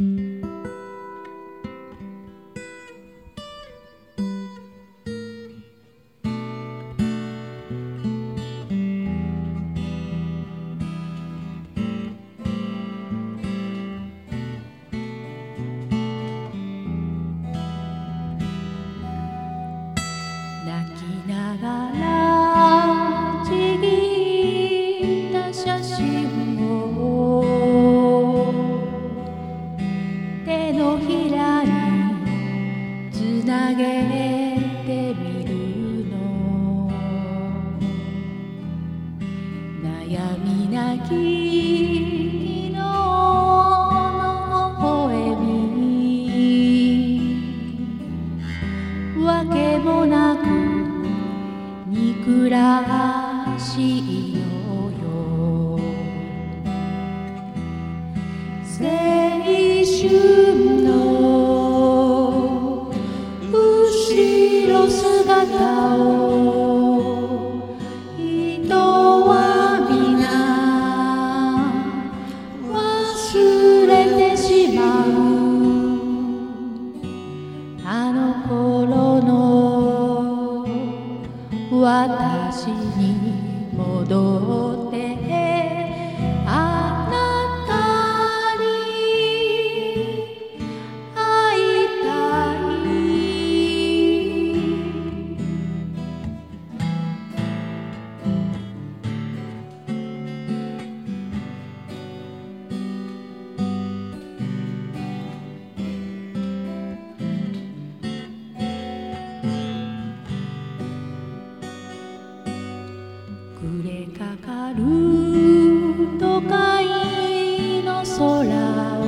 Mm-hmm. 手のひらにつなげてみるの。悩みなき昨日の微笑み。わけもなく憎らしいのよ。青あの頃の私に戻る都会の空を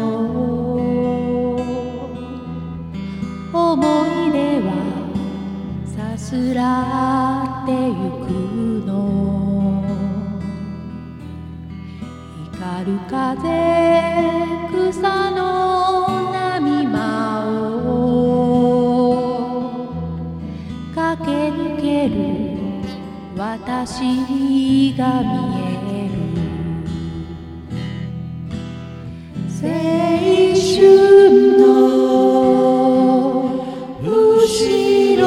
思い出はさすらってゆくの。光る風草の波間を駆け抜ける私が見え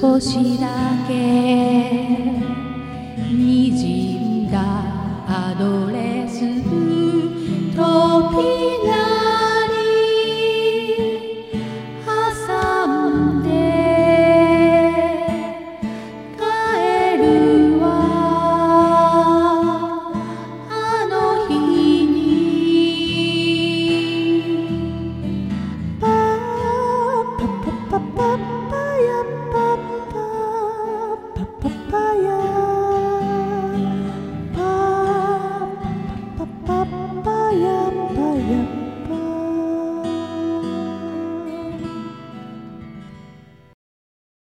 少しだけにじんだアドレス。yeah.